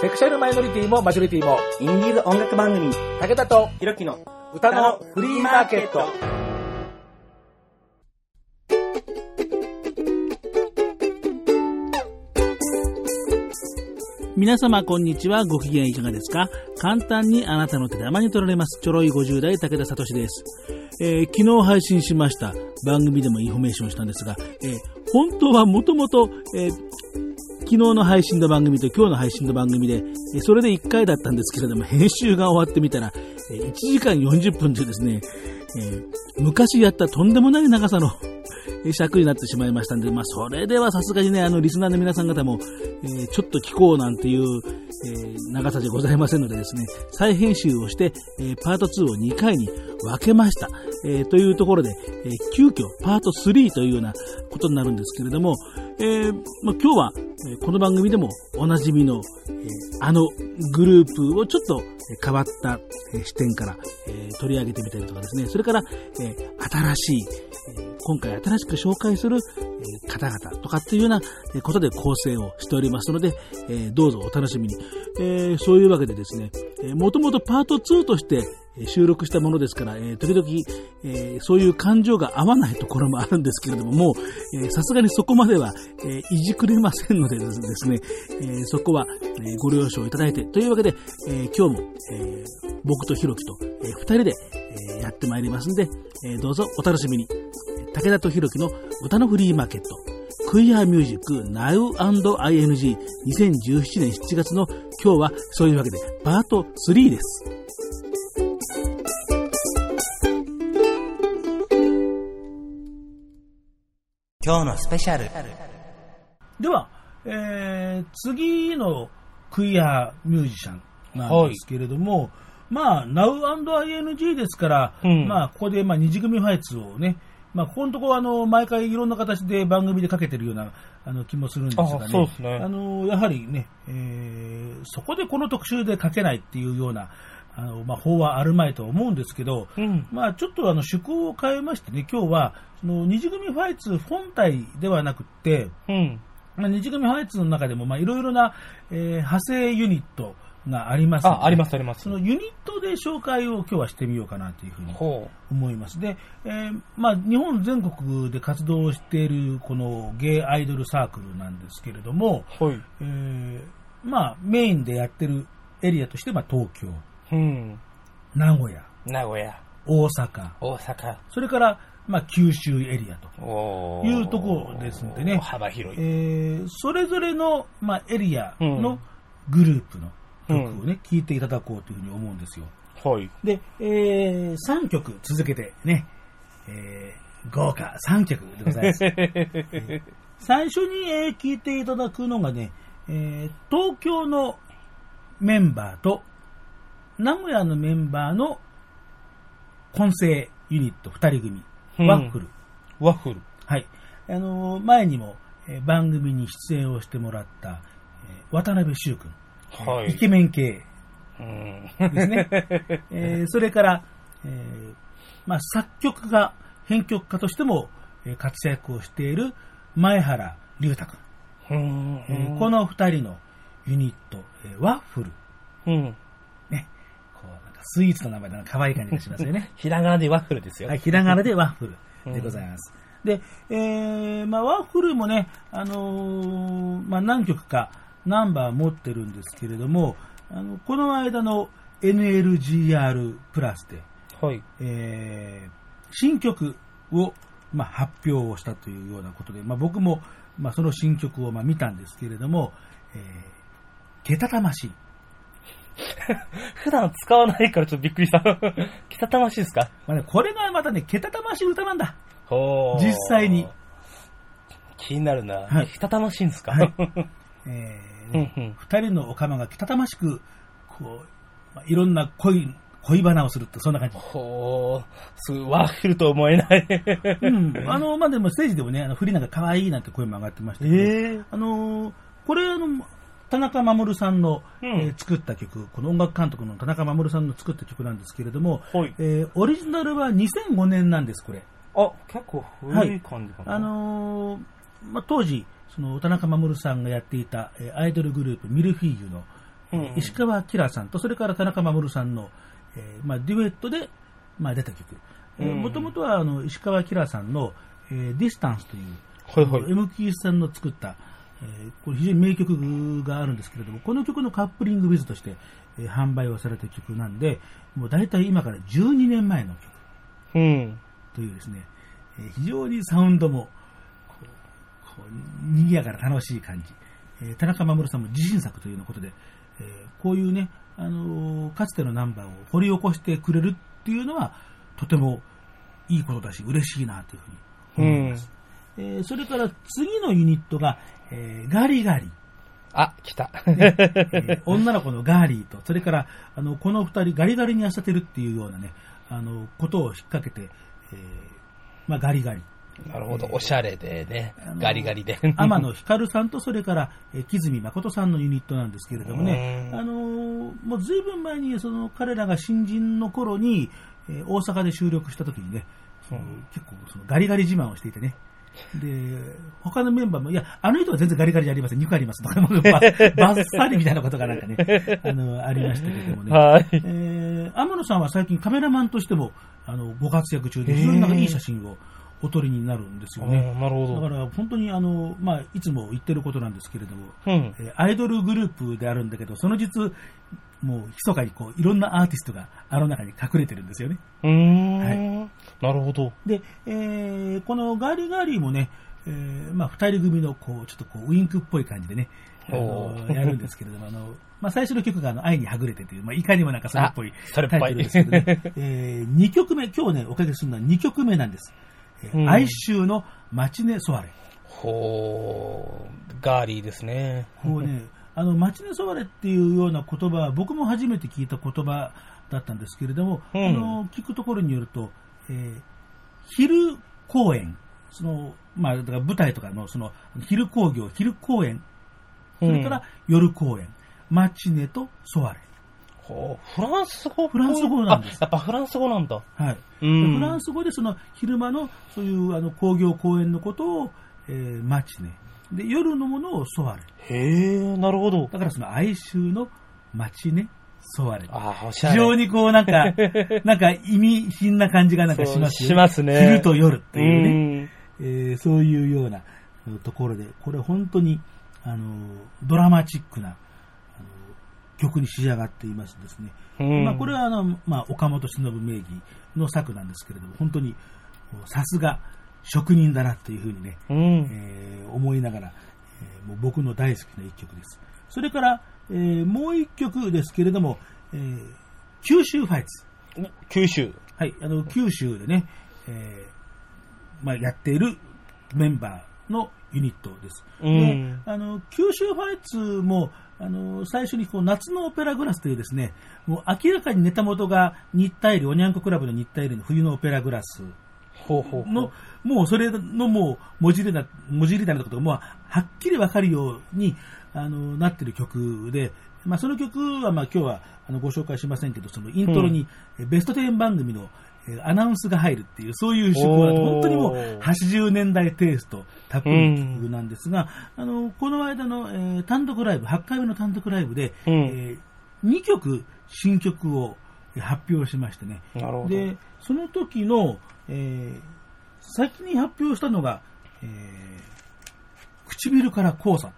セクシャルマイノリティもマジョリティも、インディーズ音楽番組、武田とひろきの歌のフリーマーケット。皆様こんにちは。ご機嫌いかがですか？簡単にあなたの手玉に取られます。ちょろい50代武田聡です、えー昨日配信しました番組でもインフォメーションしたんですが、えー本当はもともと、えー昨日の配信の番組と今日の配信の番組で、それで1回だったんですけれども、編集が終わってみたら、1時間40分でですね、えー昔やったとんでもない長さの尺になってしまいましたんで、まあ、それではさすがにね、あの、リスナーの皆さん方も、えーちょっと聞こうなんていう、えー長さじゃございませんのでですね、再編集をして、えーパート2を2回に分けました。えーというところで、えー急遽パート3というようなことになるんですけれども、えーまあ、今日は、えーこの番組でもおなじみの、えーあのグループをちょっと変わった、えー視点から、えー取り上げてみたりとかですね、それから、えー新しい、えー今回新しく紹介する、方々とかっていうようなことで構成をしておりますので、どうぞお楽しみに。そういうわけでですね、もともとパート2として収録したものですから、時々、そういう感情が合わないところもあるんですけれども、もう、さすがにそこまでは、いじくれませんのでですね、そこは、ご了承いただいて、というわけで、今日も、僕とひろきと、えー二人で、やってまいりますんで、どうぞお楽しみに。武田とひろきの歌のフリーマーケット。クイアミュージック Now&ING2017 年7月の今日はそういうわけでパート3です。今日のスペシャル。では、えー次のクイアミュージシャンなんですけれども、まあ、Now&ING ですから、うんまあ、ここで、まあ、二次組ファイツをね、まあ、ここのところ、あの、毎回いろんな形で番組でかけてるような、あの、気もするんですがね。あそうですねあの、やはりね、えーそこでこの特集でかけないっていうような、あの、まあ、法はあるまいと思うんですけど、うん。まあ、ちょっとあの趣向を変えましてね、今日は、その二次組ファイツ本体ではなくって、うん。まあ、二次組ファイツの中でも、まあ、いろいろな、えー派生ユニットがありますのであ、ありますありますそ。のユニットで紹介を今日はしてみようかなというふうにほ思います。で、えーまあ、日本全国で活動しているこのゲイアイドルサークルなんですけれども、う。はい。えーまあ、メインでやってるエリアとして、まあ、東京、うん。名古屋、名古屋、大阪、大阪。それから、まあ、九州エリアとおいうところですんでね幅広い。えーそれぞれの、まあ、エリアうのんグループの曲をね、聴いていただこうというふうに思うんですよ。はい。で、え3曲続けてね、えー豪華3曲でございます。最初に、えー聴いていただくのがね、えー東京のメンバーと名古屋のメンバーの混成ユニット2人組、うんワッフル。ワッフル。はい。あのー前にも、えー番組に出演をしてもらった、えー渡辺修君、はい。イケメン系うん。ですね。えーそれから、えーまあ、作曲家、編曲家としても、えー活躍をしている前原龍太君。うんえーこの二人のユニット、えーワッフル。うん。ね。こう、なんかスイーツの名前でなんか可愛い感じがしますよね。ひらがなでワッフルですよ。はい、ひらがなでワッフルでございます。で、えー、まあ、ワッフルもね、あのーまあ、何曲かナンバー持ってるんですけれども、あの、この間の NLGR プラスで、はい。えー新曲を、まあ、発表をしたというようなことで、まあ、僕も、まあ、その新曲をまあ見たんですけれども、えー、けたたましい。普段使わないからちょっとびっくりした。きたたましいですか？まあね、これがまたね、けたたましい歌なんだ。実際に。気になるな。はいきたたましいんですか？はい えーねうんうん二人のお釜がけたたましく、こう、まあ、いろんな恋、恋バナをするって、そんな感じ。ほー、すごいワッフルと思えない。うん。あの、まあ、でもステージでもね、あの、振りなんか可愛いなんて声も上がってましたけど、ええあのーこれあの、田中守さんの、うんえー作った曲、この音楽監督の田中守さんの作った曲なんですけれども、はいえーオリジナルは2005年なんです、これ。あ、結構古い感じかな。あのーまあ、当時、その田中守さんがやっていた、えーアイドルグループミルフィーユの、うん石川明さんと、それから田中守さんの、えーまあ、デュエットで、まあ、出た曲。うんもともとはあの石川明さんの、えーディスタンスという、はいはい。M キースさんの作った、えーこれ非常に名曲があるんですけれども、この曲のカップリングウィズとして、えー販売をされた曲なんで、もう大体今から12年前の曲うん。というですね、えー非常にサウンドも、賑やかな楽しい感じ。えー田中守さんも自信作というようなことで、えーこういうね、あのーかつてのナンバーを掘り起こしてくれるっていうのは、とてもいいことだし、嬉しいなというふうに思います。えーそれから次のユニットが、えーガリガリ。あ、来た。えー女の子のガーリーと、それから、あの、この二人ガリガリに痩せてるっていうようなね、あの、ことを引っ掛けて、えーまあ、ガリガリ。なるほど。おしゃれでねガリガリで。天野光さんと、それから、えー木住誠さんのユニットなんですけれどもね、うんあのーもうずいぶん前に、その、彼らが新人の頃に、えー大阪で収録した時にね、結構、その、ガリガリ自慢をしていてね、で、他のメンバーも、いや、あの人は全然ガリガリじゃありません、肉ありますとか、バ バッサリみたいなことがなんかね、あの、ありましたけれどもね。はい。えー、天野さんは最近カメラマンとしても、あの、ご活躍中で、非常になんかいい写真をお撮りになるんですよね。なるほど。だから本当にあの、まあ、いつも言ってることなんですけれども、うん。えーアイドルグループであるんだけど、その実、もう、密かにこう、いろんなアーティストがあの中に隠れてるんですよね。うーん。なるほど。で、えーこのガーリーガーリーもね、えーまあ、二人組の、こう、ちょっとこう、ウインクっぽい感じでね、あのやるんですけれども、あの、まあ、最初の曲が、あの、愛にはぐれてという、まあ、いかにもなんかそれっぽいあそれっぽいタイトルですけどね、えー、2曲目、今日ね、おかけするのは2曲目なんです。えーうん哀愁のマチネソワレ。ほー、ガーリーですね。こうね、あの、マチネソワレっていうような言葉は、僕も初めて聞いた言葉だったんですけれども、うんあの、聞くところによると、えー昼公演、その、まあ、だから舞台とかの、その、昼興行、昼公演、それから夜公演、マチネとソワレ。ほうフランス語？フランス語なんですあ、やっぱフランス語なんだ。はい。でうんフランス語でその昼間のそういうあの工業公演のことを、えーマチネ。で、夜のものをソワレ。へえ、なるほど。だからその哀愁のマチネ、ソワレ。あー、おしゃれ。非常にこうなんか、なんか意味深な感じがなんかしますよそうしますね昼と夜っていうね、ね。えーそういうようなえーところで、これ本当に、あの、ドラマチックな、曲に仕上がっていますですね。うんまあこれはあの、まあ岡本忍名義の作なんですけれども、本当に、さすが職人だなっていうふうにね、うん。えー思いながら、えーもう僕の大好きな一曲です。それから、えーもう一曲ですけれども、えー九州ファイツ。九州。はい、あの、九州でね、えーまあ、やっているメンバーのユニットです。うんであの、九州ファイツも、あの、最初にこう、夏のオペラグラスというですね、もう明らかにネタ元が日体おにゃんこクラブの日体入の冬のオペラグラスほうほうほう。の、もうそれのもう文字りだ、文字りだなことがもうはっきりわかるように、あの、なってる曲で、まあその曲はまあ今日はあのご紹介しませんけど、そのイントロにえベスト10番組のえーアナウンスが入るっていう、そういう曲はおー。本当にもう80年代テイストたっぷりの曲なんですが、あの、この間の、えー単独ライブ、8回目の単独ライブで、うん。え2曲新曲をえー発表しましてね、なるほど。で、その時の、えー先に発表したのが、えー唇から交差っ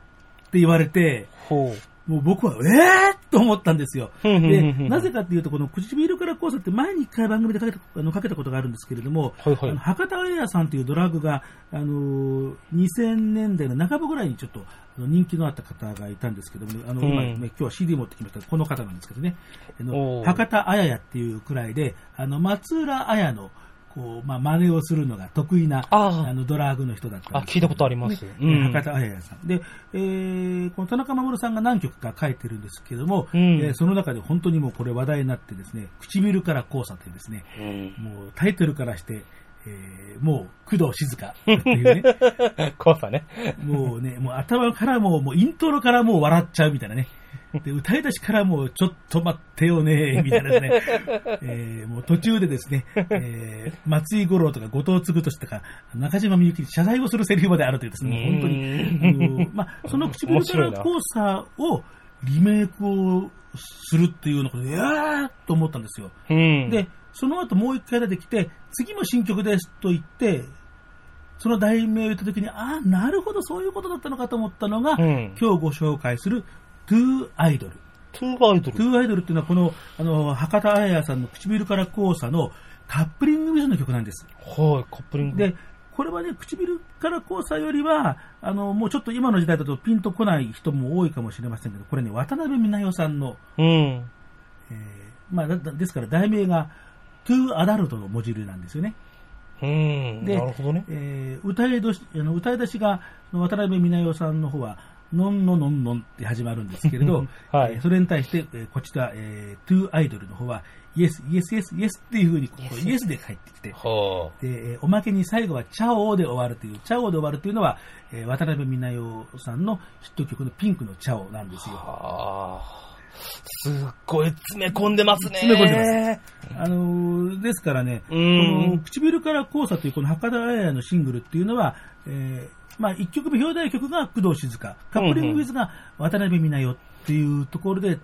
て言われて、ほもう僕は、えー、と思ったんですよ。で、んなぜかっていうと、この唇から交差って前に一回番組でかけたあのかけたことがあるんですけれども、はいはい。あの博多彩さんというドラッグが、あのー2000年代の半ばぐらいにちょっと人気のあった方がいたんですけども、ね、あの、うん。今、ね、今日は CD 持ってきました。この方なんですけどね、あおのー。博多彩やっていうくらいで、あの、松浦彩の、こう、まあ、真似をするのが得意な、あーの、ドラッグの人だったあ聞いたことありますねうん博多彩さん。で、えー、この田中守さんが何曲か書いてるんですけども、うんえーその中で本当にもうこれ話題になってですね、唇から交差というですね、う。うん。もうタイトルからして、えーもう工藤静香っていうね、怖さね。もうね、もう頭からもう、もうイントロからもう笑っちゃうみたいなね。で、歌い出しからもうちょっと待ってよね、みたいなですね。えーもう途中でですね、えー松井五郎とか後藤嗣俊とか中島みゆきに謝罪をするセリフまであるというですね、本当に、あのまあ、その唇から交差を、リメイクをするっていうようなことで、いやーっと思ったんですよ。うん。で、その後もう一回出てきて、次も新曲ですと言って、その題名を言った時に、ああ、なるほど、そういうことだったのかと思ったのが、うん今日ご紹介する、 Too Idol。Too Idol。Too Idol っていうのは、この、あの、博多彩也さんの唇から交差のカップリングウィズの曲なんです。はい、カップリング。で、これはね、唇から交差よりは、あの、もうちょっと今の時代だとピンとこない人も多いかもしれませんけど、これね、渡辺美奈代さんの、うん。えーまあ、だだですから題名が、Too Adult のもじりなんですよね。うん。でなるほどね。えー歌いどしあの歌い出しが、渡辺美奈代さんの方は、のんののんのんって始まるんですけれど、はいえーそれに対して、えーこちら、えー、 Too Idol の方は、 yes、yes、yes、yes っていうふうに、こう yes で返ってきて、はで、えーおまけに最後はチャオで終わるという、チャオで終わるというのは、えー渡辺美奈代さんのヒット曲のピンクのチャオなんですあ。よ。はあ。すっごい詰め込んでますね。詰め込んでます。あのーですからね、こうんの唇から交差というこの博多彩也のシングルっていうのは、えーまあ、1曲目、表題曲が工藤静香、カップリングウィズが渡辺美奈代っていうところで、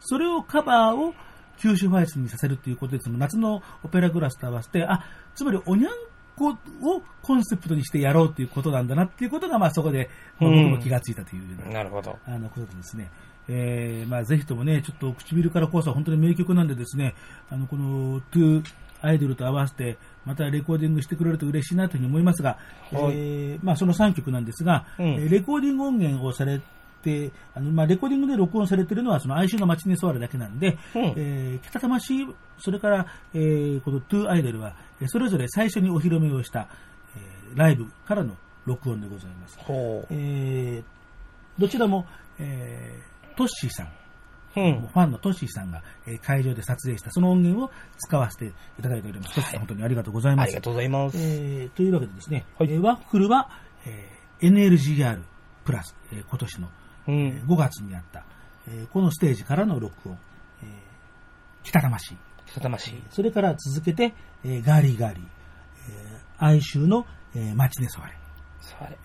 それをカバーを九州ファイスにさせるということで、その夏のオペラグラスと合わせて、あ、つまりおにゃんこをコンセプトにしてやろうということなんだなっていうことが、まあそこで僕も気がついたというようななるほど。あのことでですね、えーまあ、ぜひともね、ちょっと唇から交差は本当に名曲なんでですね、あの、この、トゥーアイドルと合わせて、またレコーディングしてくれると嬉しいなというふうに思いますが、はいえーまあ、その3曲なんですが、うんえーレコーディング音源をされて、あの、まあ、レコーディングで録音されているのは、その哀愁の街に座るだけなんで、うんえー、北魂、それから、えーこのトゥーアイドルは、えーそれぞれ最初にお披露目をした、えーライブからの録音でございます。ほえーどちらも、えートッシーさん。ファンのトッシーさんが、えー会場で撮影したその音源を使わせていただいております。トッシーさん本当にありがとうございます。ありがとうございます。えーというわけでですね、はいえーワッフルは、えー NLGR プラス、えー今年の、うえーん。5月にあった、えーこのステージからの録音、えー北魂、北魂。それから続けて、えーガーリーガーリー、えー哀愁の、えー、街でソワレ。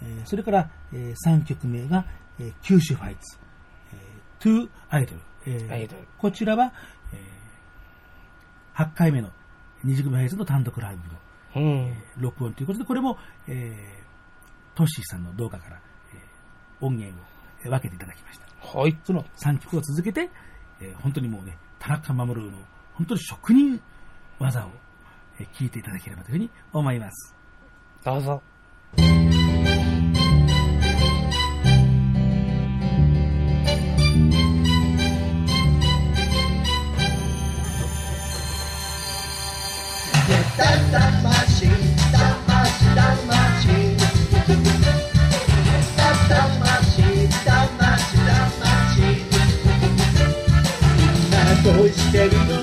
えーそれから、え3曲目が、えー九州ファイツ、えー、 Too Idol。えーこちらは、え8回目の二次組ファイツの単独ライブのうん。録音ということで、これも、えートッシーさんの動画から、えー音源をえー分けていただきました。はい。その3曲を続けて、えー本当にもうね、田中守の本当に職人技を、えー聞いていただければというふうに思います。どうぞ。してるのよ。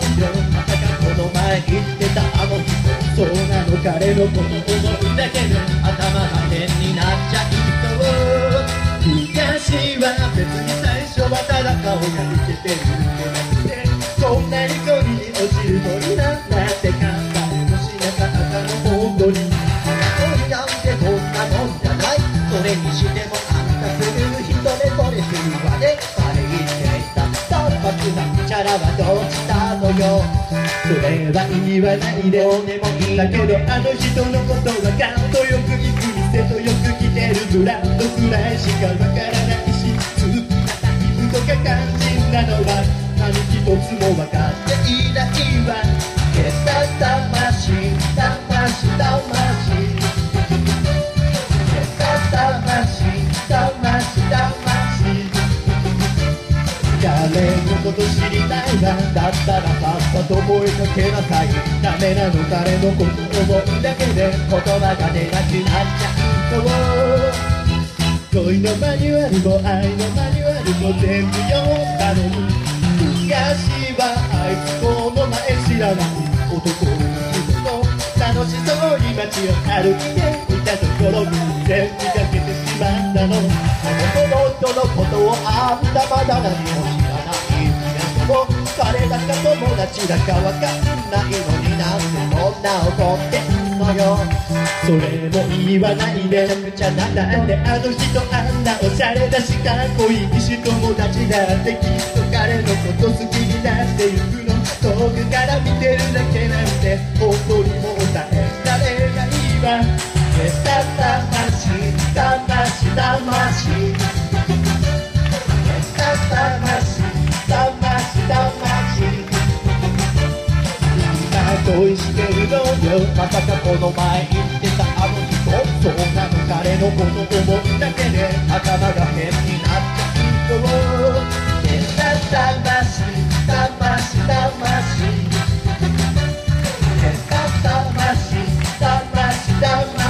まさかこの前言ってたあの人。そうなの彼のことどうしたのよ？それは言わないでおねもいいだけどあの人のことはガンとよく行く店とよく着てるブランドくらいしかわからないし好きなタイプとか肝心なのは何一つもわだったらさっさと声かけなさい。ダメなの彼のこと思う。だけで言葉が出なくなっちゃうと恋のマニュアルも愛のマニュアルも全部読んだの。に昔はあいつこの前知らない。男の楽しそうに街を歩い。ていたところに全部かけてしまったのあの人のことをあんたまだ何も知らない。けども彼だか友達だかわかんないのになんでこんな怒ってんのよ。それも言わないでなくちゃななんであの人あんなおしゃれだしかっこいいし友達だってきっと彼のこと好きになってゆくの遠くから見てるだけなんて本当にもう大変。られないわ消した魂魂魂消恋してるのよまさかこの前言ってたあの人そうなの彼のこと思うだけで頭が変になっちゃうと消した魂魂魂消した魂魂魂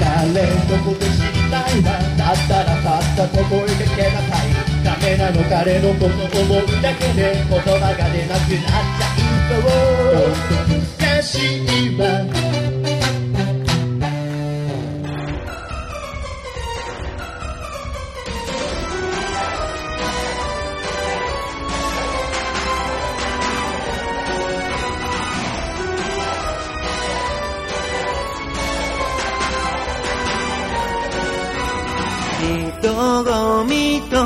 誰のこと知りたいわだったらさっさと声かけなさいダメなの彼のこと思うだけで言葉が出なくなっちゃう。と本当難しいわ人混みと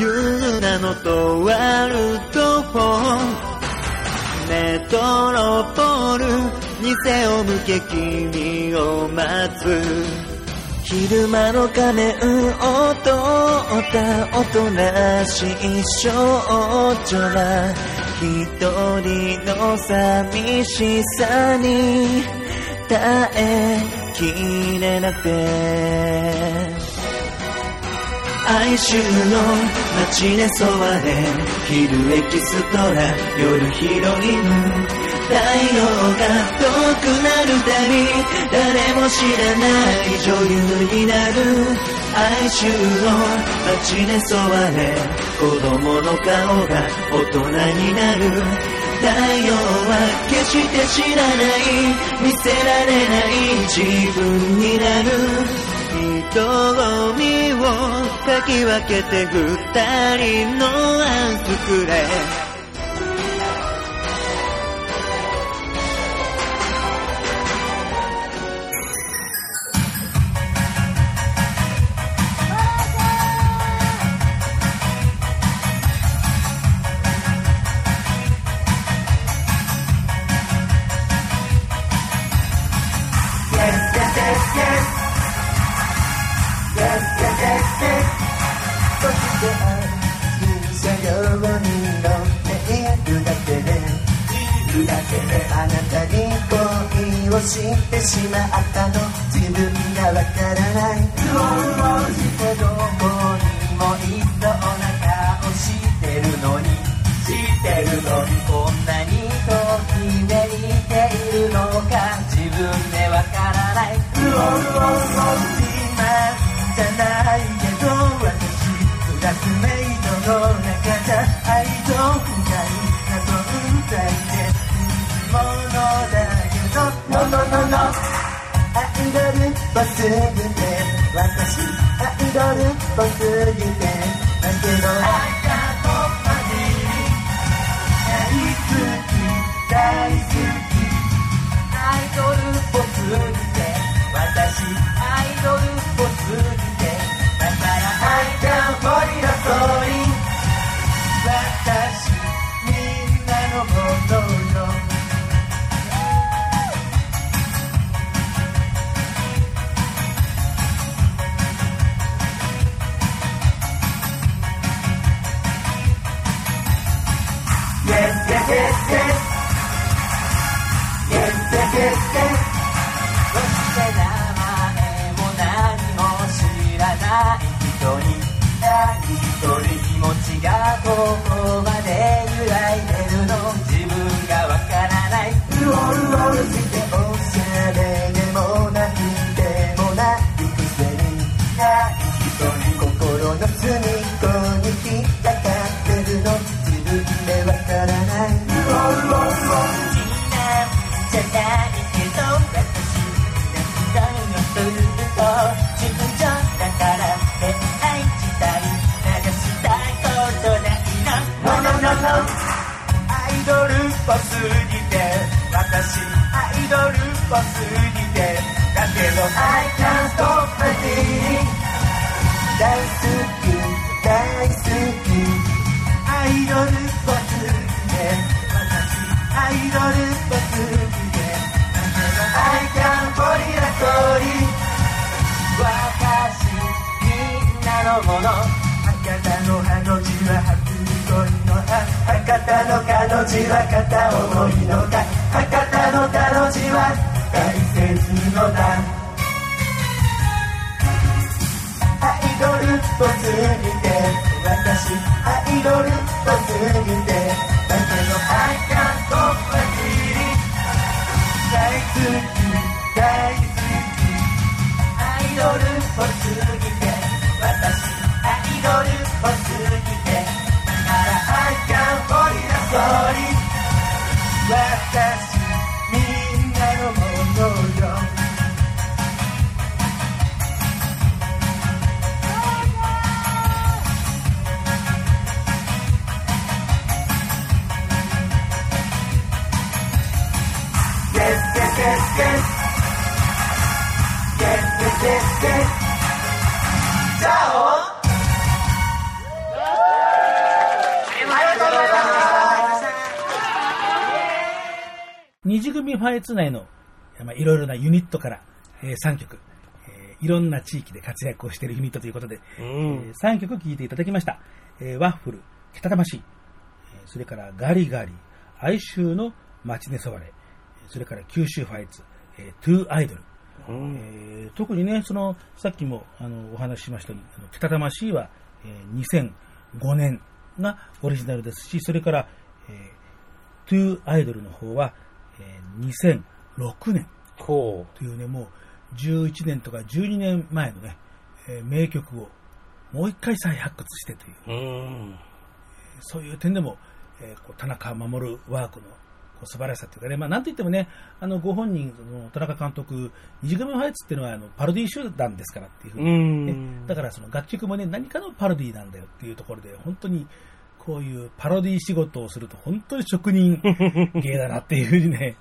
いう名のとあるとこメトロポールに背を向け君を待つ。昼間の仮面を通ったおとなしい少女は一人の寂しさに耐えきれなくて。哀愁の街に沿われ昼エキストラ夜ヒロイン太陽が遠くなるたび誰も知らない女優になる。哀愁の街に沿われ子供の顔が大人になる。太陽は決して知らない。見せられない自分になる。人混みをかき分けて二人のアンスくれ。字は片思いのか博多の田の字は大切のだ。アイドルっぽすぎて私アイドルっぽすぎてだけど I can't stop my feeling 大好き last as 二次組ファイツ内の、まあ、いろいろなユニットから、え3曲、えーいろんな地域で活躍をしているユニットということで、うえん。3曲聴いていただきました。えーワッフル、けたたましい、えーそれからガリガリ、哀愁の街にそわれ、それから九州ファイツ、えートゥーアイドル、うんえー特にね、その、さっきもあのお話ししましたように、けたたましいは、えー2005年がオリジナルですし、それから、えー、トゥーアイドルの方は、えー2006年ほというね、もう11年とか12年前のね、えー名曲をもう一回再発掘してという、う。うん。そういう点でも、えーこう田中守ワークの素晴らしさというかね、まあ、なんといってもね、あのご本人、その田中監督、二次組ファイツっていうのはあのパロディ集団ですからっていうふううに、ねん。だからその楽曲もね、何かのパロディなんだよっていうところで、本当にこういうパロディ仕事をすると、本当に職人 芸だなっていうふうにね、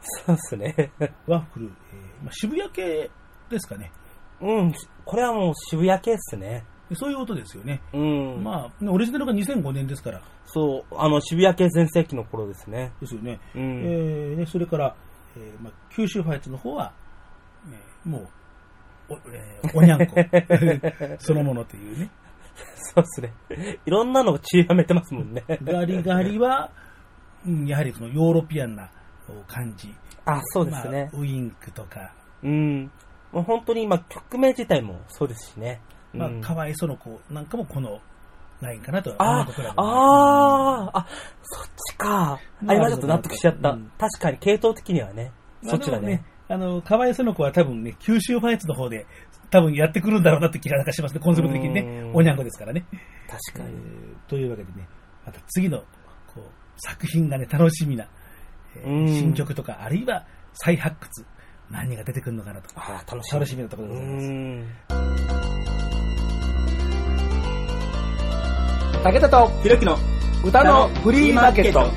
そうっすね。ワッフル、えーまあ、渋谷系ですかね、うん。これはもう渋谷系っすね。そういう音ですよね。うん。まあ、オリジナルが2005年ですから、そう、あの、渋谷系全盛期の頃ですね。ですよね。うん。えーね、それから、えーまあ、九州ファイツの方は、ねもう、お,、えーおにゃんこ そのものというね。そうっすね。いろんなのが散りばめてますもんね。ガリガリは、うん、やはりそのヨーロピアンなこう感じ。あ、そうですね。まあウインクとか、うん。もう本当に今、曲名自体もそうですしね。まあうん、かわいその子なんかもこのラインかなと。あ女の子クラブあー、あ、そっちか。まああ、今ちょっと納得しちゃった。うん確かに、系統的にはね、そっちだね。あの、かわいその子は多分ね、九州ファイツの方で、多分やってくるんだろうなって気がなんかしますね。コンセプト的にねう。んおにゃんこですからね。確かに。えーというわけでね、また次のこう作品がね、楽しみな、えーうん新曲とか、あるいは再発掘、何が出てくるのかなと。あー楽しみ。楽しみなところでございます。ん。武田とひろきの歌のフリーマーケット。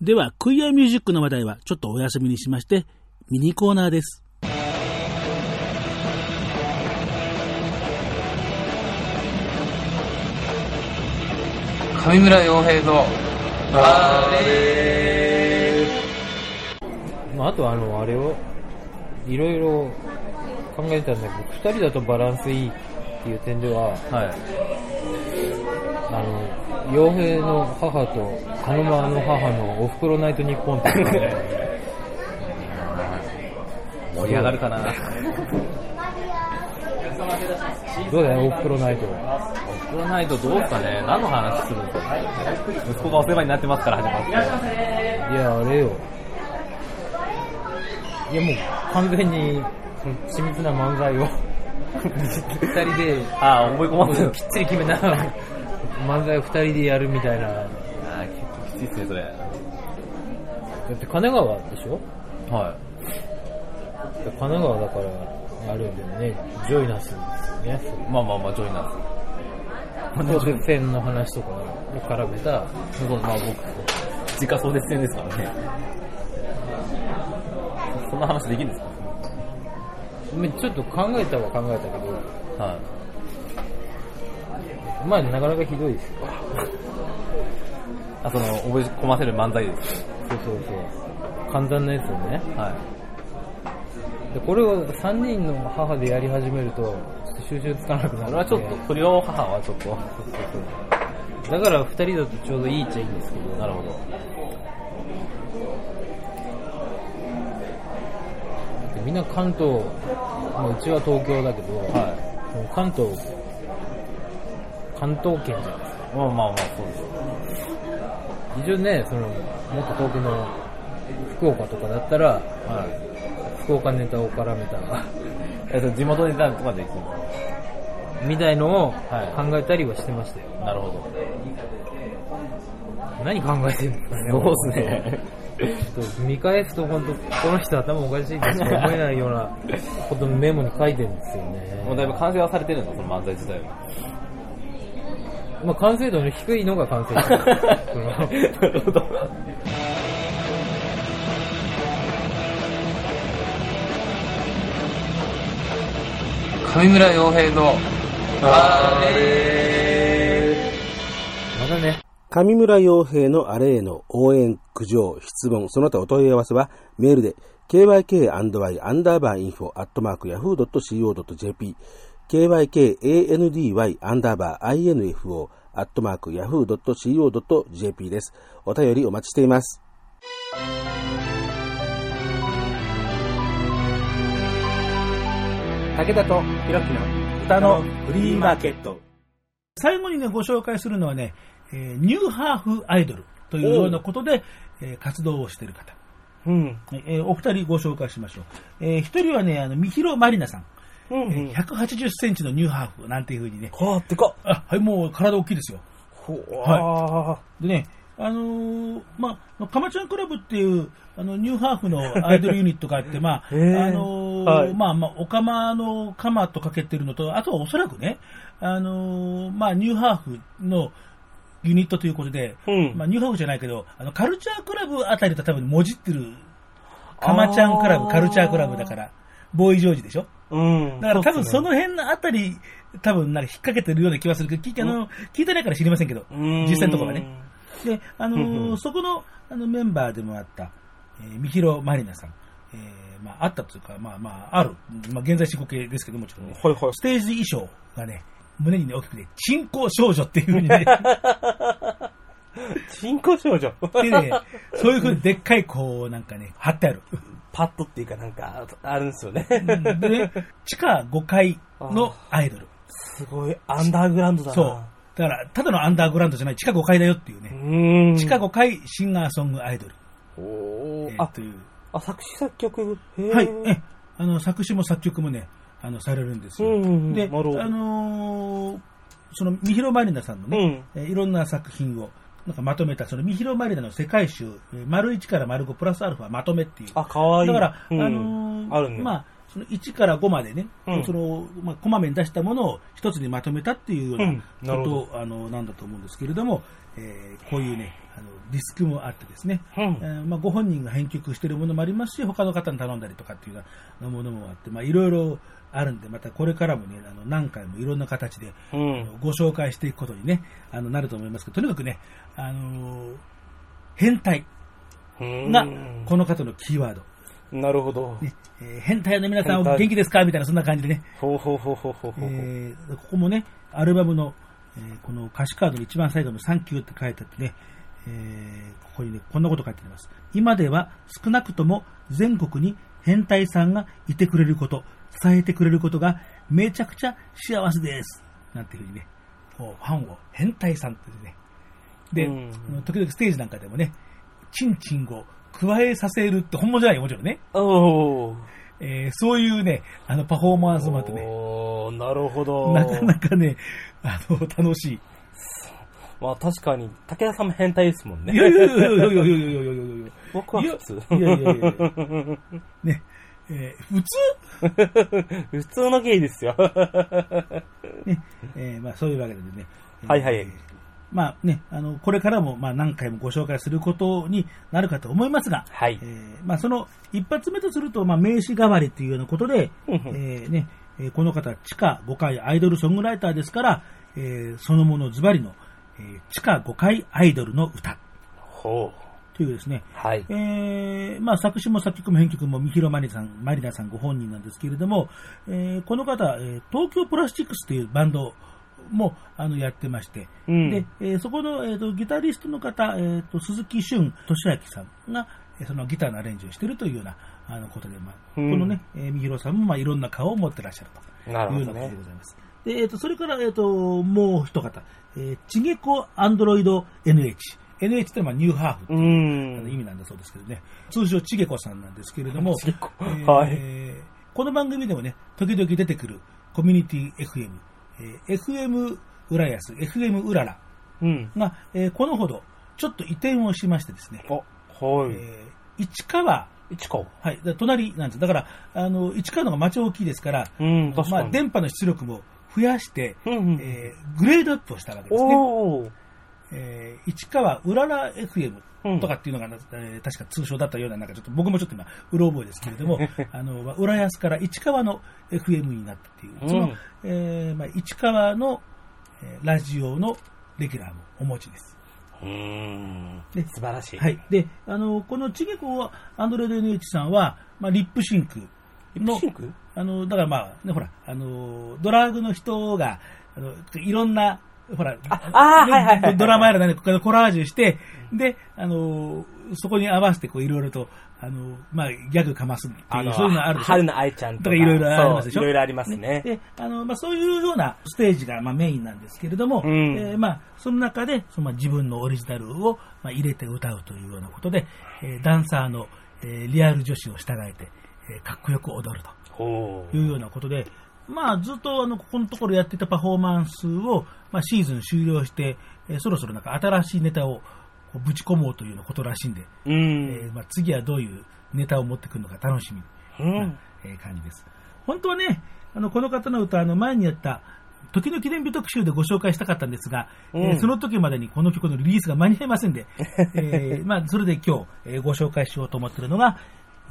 では、クイアミュージックの話題はちょっとお休みにしまして、ミニコーナーです。上村洋平のあれまあ、あとはあの、あれを、いろいろ考えてたんだけど、二人だとバランスいいっていう点では、はい。あの、洋平の母と、カノマの母のおふくろナイト日本っていうのが盛り上がるかな。どうだよ、おふくろナイト。オフロナイトどうすかね何の話するんですか息子がお世話になってますから始まって。いや、あれよ。いや、もう完全に、その緻密な漫才を、二人で、ああ、思い込ませる。きっちり決めながら、漫才を二人でやるみたいな。だああ、結構きついっすね、それ。って神奈川でしょは神奈川だから、あるんだよね、ジョイナスですよね。い。まあまあまあ、ジョイナーズ。当然線の話とかを絡めた、そう、まあ僕、自家送電線ですからね。んな話できるんですか？ちょっと考えたは考えたけど、はい。まあなかなかひどいですよ。あ、その、覚え込ませる漫才です。そうそうそう。簡単なやつをね。はい。でこれを3人の母でやり始めると収集つかなくなるそれはちょっと、不良母はちょっと。だから2人だとちょうどいいっちゃいいんですけど、なるほど。でみんな関東、まあ、うちは東京だけど、は関東、関東圏じゃないですか。い。まあまあまあ、そうです。一応ね、その、もっと遠くの福岡とかだったら、はい。福岡ネタを絡めた、えっと、地元で何とかで行くみたいのをはい考えたりはしてましたよ。なるほど。何考えてるんですかね。そうですね。ちょっと見返すと本当、この人頭おかしいとしか思えないような ことのメモに書いてるんですよね。もうだいぶ完成はされてるの、その漫才自体は。まあ完成度の低いのが完成度。なるほど。上村洋平の、あれまだね、上村洋平のあれへの応援、苦情、質問、その他お問い合わせはメールで kyk&y アンダーバーインフォアットマーク yahoo.co.jp kykandy アンダーバー info アットマーク yahoo.co.jp です。お便りお待ちしています。武田とひろきの歌のフリーマーケット。最後にね、ご紹介するのはね、えーニューハーフアイドルというようなことで、えー活動をしている方。うん。えーお二人ご紹介しましょう。えー一人はね、あの、三広まりなさん。うん、うん。えー180センチのニューハーフなんていうふうにね。はあってか。あ、はい、もう体大きいですよ。ほわでね、あのーまあ、かまちゃんクラブっていう、あの、ニューハーフのアイドルユニットがあって、まあ、あのーはい。まあ、まあ、おかまのかまとかけてるのと、あとはおそらくね、あのーまあ、ニューハーフのユニットということで、うん。まあ、ニューハーフじゃないけど、あの、カルチャークラブあたりと多分もじってる、かまちゃんクラブ、カルチャークラブだから、ボーイジョージでしょ？うん。だから多分その、の辺のあたり、多分なんか引っ掛けてるような気はするけど、聞いあの聞いてないから知りませんけど、実際のところはね。で、あのうんーうんそこのあのメンバーでもあった、えー、三広まりなさん、えーまあ、あったというか、まあまあ、ある、まあ、現在進行形ですけどもちろんね、はいはい。ステージ衣装がね、胸にね、大きくて、鎮行少女っていうふうにね、進行少女。でね、そういうふうにでっかいこう、なんかね、貼ってある。パッドっていうかなんか、あるんですよね。うんでね、地下5階のアイドル。すごい、アンダーグラウンドだな。そう。だから、ただのアンダーグラウンドじゃない、地下5階だよっていうね。地下5階シンガーソングアイドル。おーあ、えーという。あ、作詞作曲？はい。え、あの、作詞も作曲もね、あの、されるんですよ。うんうんうんで、あのーその、三広マリナさんのね、えーいろんな作品を、なんかまとめた、その、三広マリナの世界集、えー丸1から丸5プラスアルファまとめっていう。あ、かわいい。だから、うんあのーあるね。まあ、その1から5までね、うん。その、まあ、こまめに出したものを一つにまとめたっていうよううん。なことを、あの、なんだと思うんですけれども、えーこういうね、あの、ディスクもあってですね、うん。えーまあ、ご本人が編曲しているものもありますし、他の方に頼んだりとかっていうようなものもあって、まあ、いろいろあるんで、またこれからもね、あの、何回もいろんな形で、うん。ご紹介していくことにね、あの、なると思いますけど、とにかくね、あのー変態うん。が、この方のキーワード。なるほど。ねえー変態の皆さん元気ですか？みたいな、そんな感じでね、ほうほうほうほうほうほう。えーここもね、アルバムの、えーこの歌詞カードの一番最後のサンキューって書いてあってね、えーここにね、こんなこと書いてあります。今では少なくとも全国に変態さんがいてくれること、伝えてくれることがめちゃくちゃ幸せです。なんていうふうにね、こうファンを変態さんってね。で、うん時々ステージなんかでもね、チンチンを加えさせるって本物じゃないよ、もちろんね。おー。えーそういうね、あのパフォーマンスもあってね、おー、なるほど。なかなかね、あの、楽しい。まあ確かに、武田さんも変態ですもんね。いやいやいやいやいやいやいやいやいや僕は普通。いやいやいやね、えー普通普通のゲイですよ。ね、えーまあそういうわけでね。えーはいはいまあね、あの、これからもまあ何回もご紹介することになるかと思いますが、はいえ。ーまあその一発目とすると、まあ名詞代わりというようなことで、えーね、えーこの方、地下5階アイドルソングライターですから、えーそのものズバリの、えー地下5階アイドルの歌ほというですね、う。はい。えーまあ、作詞も作曲も編曲も三広マリさん、マリナさんご本人なんですけれども、えーこの方、えー東京プラスチックスというバンドもあのやってまして、うんでえーそこの、えーとギタリストの方、えーと鈴木俊俊明さんが、えーそのギターのアレンジをしているというようなあのことで、まあうんこのね、えー三広さんも、まあ、いろんな顔を持ってらっしゃるというようなことでご。ざいます。で、えっ、と、それから、えっ、と、もう一方、えー、ちげこアンドロイド NH。NH ってのはニューハーフってういう、意味なんだそうですけどね。通称ちげこさんなんですけれども、えーはいこの番組でもね、時々出てくるコミュニティ FM、えー FM 浦安、FM うららうん。が、えーこのほど、ちょっと移転をしましてですね、あ、はい。えー市川、一か。はい、だ隣なんです。だから、あの、市川の方が町大きいですから、うん、確か、まあ。電波の出力も増やして、うんうんえーグレードアップをしたわけですね。えー市川うらら FM うんとかっていうのが、えー確か通称だったような、なんかちょっと僕もちょっと今、うろ覚えですけれども、あの、まあ浦安から市川の FM になったっていう、その、うんえーまあ、市川の、えーラジオのレギュラーもお持ちです。うーん。で素晴らしい。はい。で、あの、このちげこは、アンドロイド NH さんは、まあ、リップシンクの、シンク？あの、だからまあ、ね、ほら、あの、ドラッグの人が、あの、いろんな、ほら、あーはいはいはいドラマやら何かコラージュして、で、あの、そこに合わせて、こう、いろいろと、あの、まあ、ギャグかますっていう、そういうのあるでしょ？春の愛ちゃんとか。とかいろいろありますでしょ？いろいろありますね。で、あの、まあ、そういうようなステージが、まあ、メインなんですけれども、うんえーまあ、その中で、そのまあ自分のオリジナルを、まあ、入れて歌うというようなことで、えーダンサーの、えーリアル女子を従えて、えーかっこよく踊ると。ほいうようなことで、まあ、ずっとあのここのところやってたパフォーマンスを、まあ、シーズン終了して、えーそろそろなんか新しいネタをこうぶち込もうというようなことらしいんで、う。うえん。ーまあ、次はどういうネタを持ってくるのか楽しみな、うん。えー感じです。本当はね、あのこの方の歌、あの前にやった時の記念日特集でご紹介したかったんですが、うんえーその時までにこの曲のリリースが間に合いませんで、えーまあ、それで今日、えーご紹介しようと思っているのが、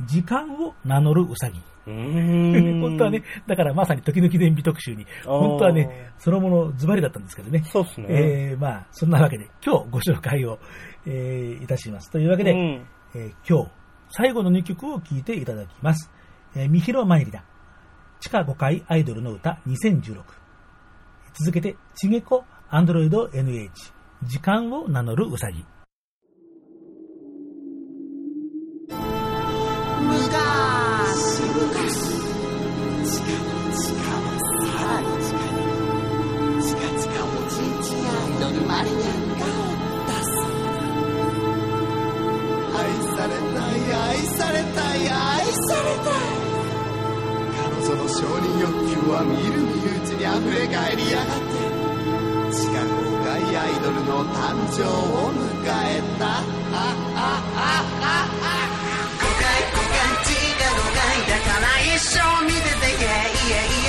時間を名乗るうさぎ。本当はね、だからまさに時々伝美特集に、本当はね、そのものズバリだったんですけどね。そうっすね。えー、まあ、そんなわけで、今日ご紹介を、えー、いたします。というわけで、うんえー今日、最後の2曲を聴いていただきます。えー、みひろまいりだ。地下5階アイドルの歌2016。続けて、ちげこアンドロイド NH。時間を名乗るうさぎ。の誕生を迎えたあああああ5階5階地下5階だから一生見ててイエイエイエイ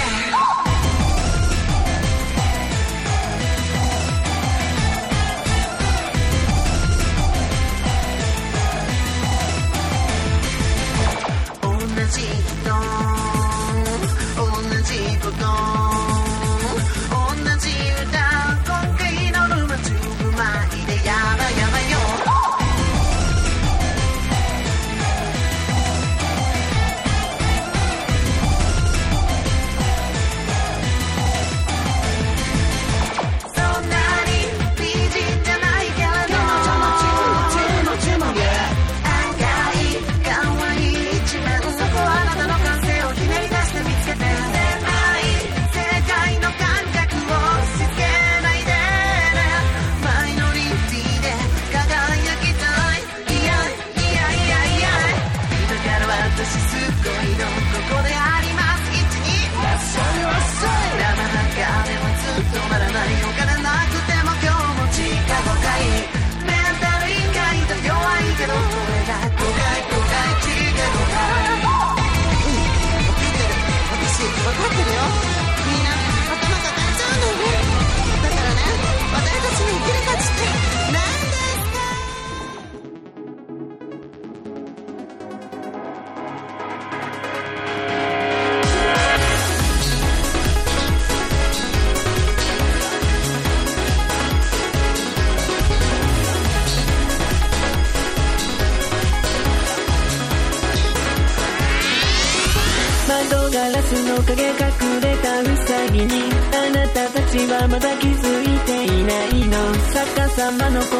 逆さま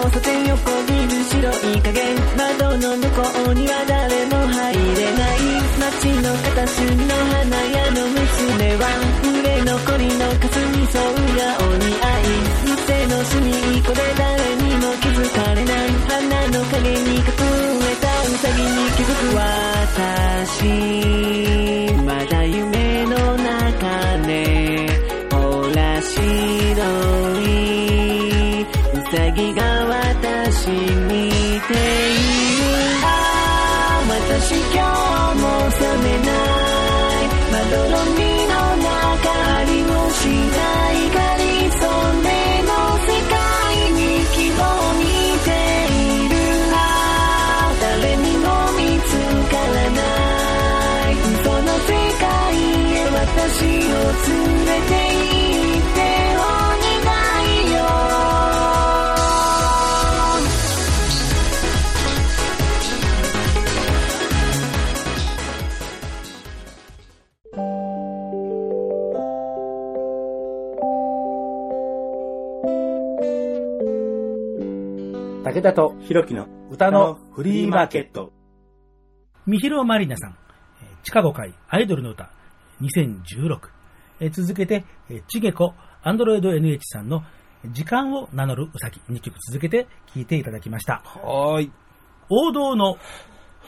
武田と弘樹の歌のフリーマーケット。みひろまりなさん、えー地下5回アイドルの歌2016。えー続けて、えーちげこアンドロイド NH さんの時間を名乗るうさぎ2曲続けて聴いていただきました。はーい。王道の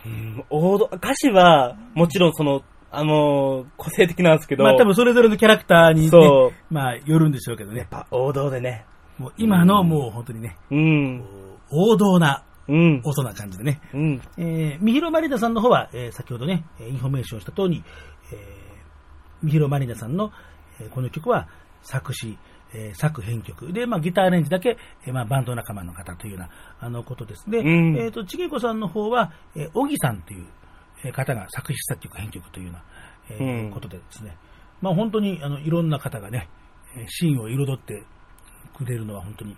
うん王道、歌詞は、もちろんその、あのー個性的なんですけど、まあ多分それぞれのキャラクターにね、そうまあよるんでしょうけどね。王道でね。もう今のもう本当にね、うん。王道なうん。音な感じでね。うん。えー、みひろまりなさんの方は、えー先ほどね、えーインフォメーションした通り、えー、みひろまりなさんの、えーこの曲は作詞、えー作編曲。で、まあギターアレンジだけ、えーまあバンド仲間の方というような、あのことです。で、うんえっ、と、ちげこさんの方は、えー、小木さんという、えー方が作詞作曲編曲というような、えーうんことでですね。まあ本当に、あの、いろんな方がね、えーシーンを彩ってくれるのは本当に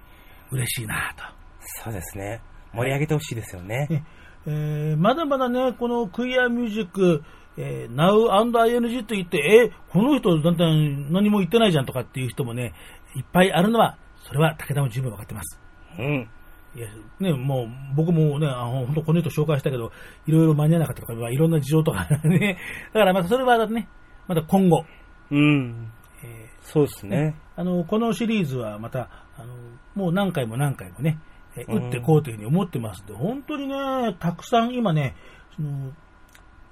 嬉しいなと。そうですね。盛り上げてほしいですよね。ねえーまだまだね、このクイアミュージック、えー Now&ING と言って、えーこの人だんだん何も言ってないじゃんとかっていう人もね、いっぱいあるのは、それは武田も十分分かってます。うん。いや、ね、もう、僕もね、あ本当この人紹介したけど、いろいろ間に合わなかったとか、まあいろんな事情とかね、だからまたそれはね、また今後、うん。えそうですね。ーあの、このシリーズはまた、あの、もう何回も何回もね、打ってこうというふうに思ってますんで、本当にね、たくさん今ね、その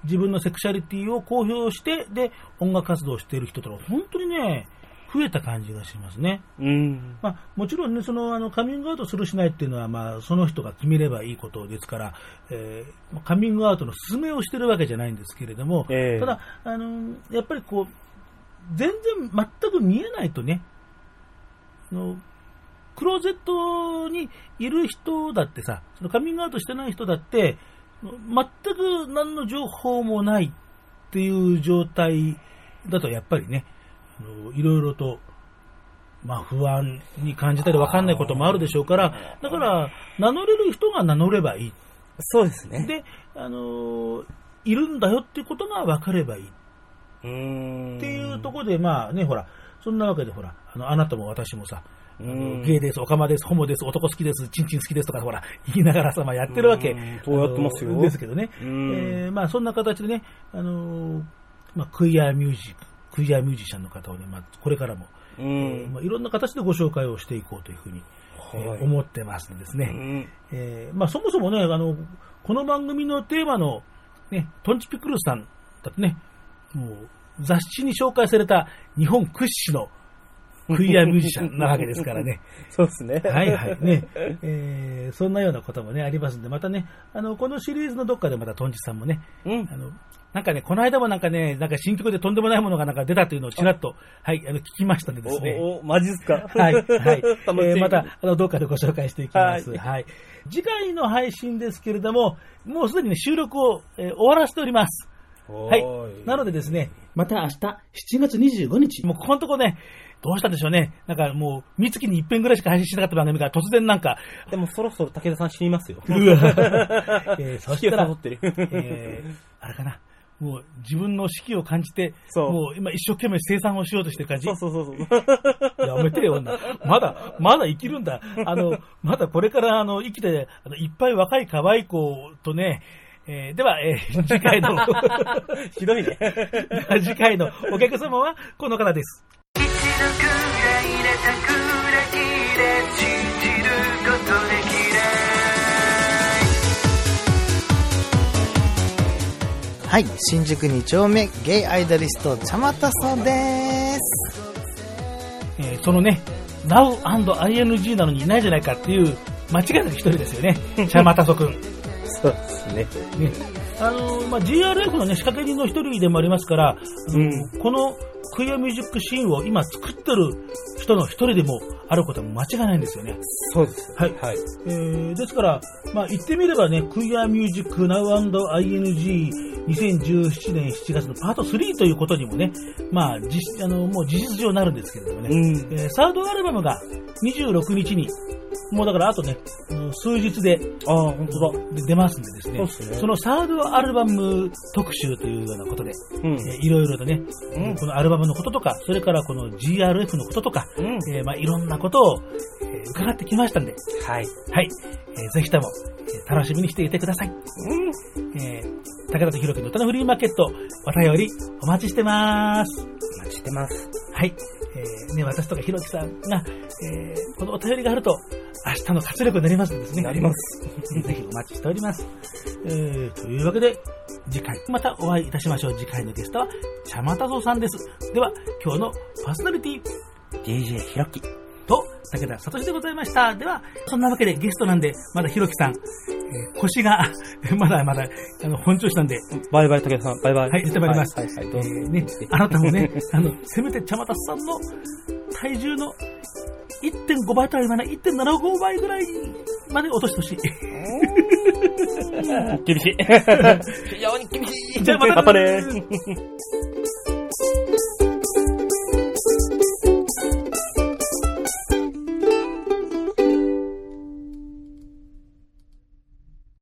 自分のセクシャリティを公表して、で、音楽活動をしている人とか、本当にね、増えた感じがしますね。うん。まあ、もちろんね、その、あの、カミングアウトするしないっていうのは、まあ、その人が決めればいいことですから、えーカミングアウトの勧めをしてるわけじゃないんですけれども、ええただ、あの、やっぱりこう、全然全く見えないとね、あのクローゼットにいる人だってさ、そのカミングアウトしてない人だって、全く何の情報もないっていう状態だと、やっぱりね、あのいろいろと、まあ不安に感じたり分かんないこともあるでしょうから、だから、名乗れる人が名乗ればいい。そうですね。で、あのいるんだよってことが分かればいい。っていうところで、まあね、ほら、そんなわけで、ほら、あの、あなたも私もさ、ゲイです、オカマです、ホモです、男好きです、チンチン好きですとか、ほら、言いながらさ、まあやってるわけ。うんそうやってますよですけどね。うんえーまあそんな形でね、あのーまあクイアミュージック、クイアミュージシャンの方をね、まあこれからも、うえーん。まあいろんな形でご紹介をしていこうというふうに、えーはい思ってますんですね。うん。えーまあ、そもそもね、あの、この番組のテーマの、ね、トンチピクルスさんだってね、もう、雑誌に紹介された日本屈指のクイアミュージシャンなわけですからね。そうですね。はいはいね。えーそんなようなこともね、ありますんで、またね、あの、このシリーズのどっかでまたトンチさんもね、うんあ。の、なんかね、この間もなんかね、なんか新曲でとんでもないものがなんか出たというのをちらっと、はい、あの、聞きましたんでですね。お、お、マジっすか？はい、はい。えーまた、あの、どっかでご紹介していきます。は。はい次回の配信ですけれども、もうすでにね、収録を、えー終わらせております。はい。なのでですね、また明日、7月25日、もうここのとこね、どうしたんでしょうね。なんかもう、三月に一遍ぐらいしか配信しなかった番組が突然なんか、でもそろそろ武田さん死にますよ。うわ えーそしたらってるえーあれかな。もう自分の士気を感じて、もう今一生懸命生産をしようとしてる感じ。そうそうそうそう。やめてよ、女。まだ、まだ生きるんだ。あの、まだこれから、あの、生きて、あの、いっぱい若い可愛い子とね、えーでは、えー 次回の、ひどいね。次回のお客様はこの方です。はい、新宿2丁目ゲイアイドリスト、ちゃまたそです。えーそのね、Now&ING なのにいないじゃないかっていう、間違いなく一人ですよね。シャマタソ君。そうですね。ね。あの、まあ、GRF のね、仕掛け人の一人でもありますから、あのこのクイアミュージックシーンを今作ってる人の一人でもあることは間違いないんですよね。そうです。はい。はい。えーですから、まあ、言ってみればね、クイアミュージック Now&ING2017 年7月のパート3ということにもね、まあ、実あのもう事実上なるんですけれどもね、うん。えーサードアルバムが26日に、もうだからあとね、うん数日でああ、本当だ。で出ますんでですねそうっすねそのサードアルバム特集というようなことで、うん。えーいろいろとね、うんこのアルバムのこととか、それからこの GRF のこととか、うん。えーまあ、いろんなことを、えー伺ってきましたんで、はい。はい。えーぜひとも、えー楽しみにしていてください。うん。えー武田とひろきの歌のフリーマーケット、お便りお待ちしてます。お待ちしてます。はい。えーね、私とかひろきさんが、えーこのお便りがあると、明日の活力になりますんですね。なります。ぜひお待ちしております。えーというわけで、次回またお会いいたしましょう。次回のゲストは、ちゃまたぞさんです。では、今日のパーソナリティ、DJ ひろき。と、武田聡でございました。では、そんなわけでゲストなんで、まだひろきさん、えー腰が、まだまだ、あの、本調子なんで、バイバイ、武田さん。バイバイ。はい、出てまいります。はい、はい、どうぞ。ーね、あなたもね、あの、せめて茶又さんの体重の1.5倍とは言わない、1.75倍ぐらいまで落としてほしい。厳しい。非常に厳しい。じゃあまたまたね